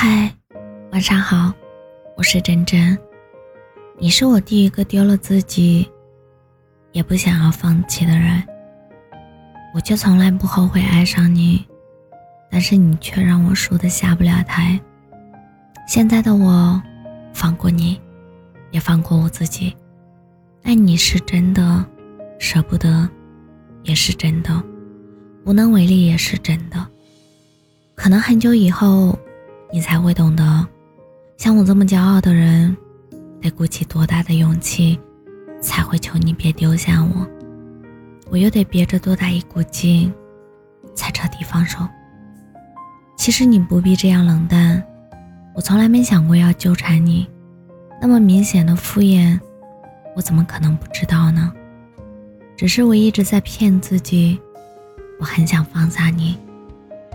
嗨，晚上好，我是真真。你是我第一个丢了自己，也不想要放弃的人。我却从来不后悔爱上你，但是你却让我输得下不了台。现在的我，放过你，也放过我自己。爱你是真的，舍不得也是真的，无能为力也是真的。可能很久以后。你才会懂得，像我这么骄傲的人，得鼓起多大的勇气，才会求你别丢下我。我又得憋着多大一股劲，才彻底放手。其实你不必这样冷淡，我从来没想过要纠缠你，那么明显的敷衍，我怎么可能不知道呢？只是我一直在骗自己，我很想放下你，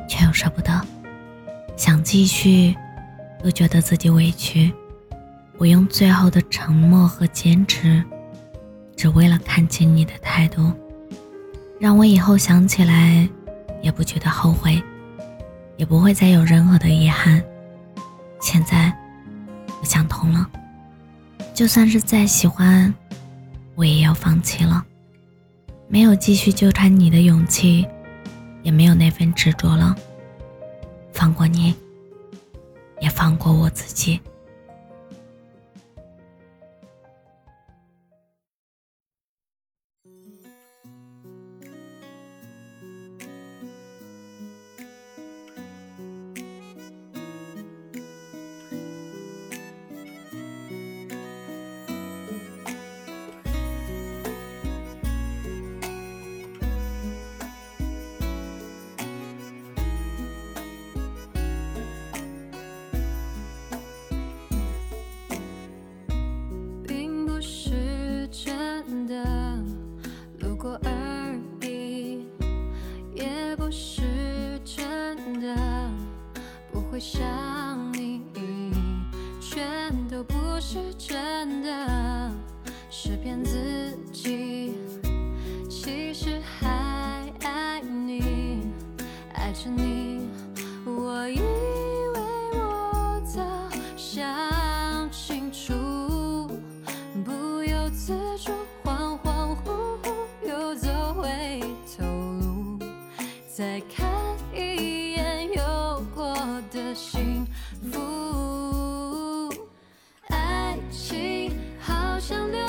却又舍不得。想继续，又觉得自己委屈。我用最后的沉默和坚持，只为了看清你的态度，让我以后想起来也不觉得后悔，也不会再有任何的遗憾。现在我想通了，就算是再喜欢，我也要放弃了。没有继续纠缠你的勇气，也没有那份执着了。放过你，也放过我自己。是骗自己。其实还爱你，爱着你，我以为我早想清楚，不由自主，恍恍惚惚又走回头路，再看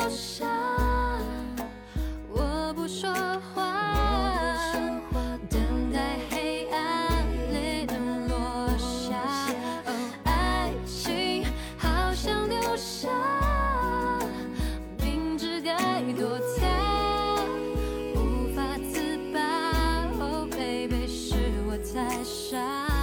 落下我不说话等待黑暗泪能落下爱情好像流沙明知该躲它无法自拔 oh baby 是我太傻。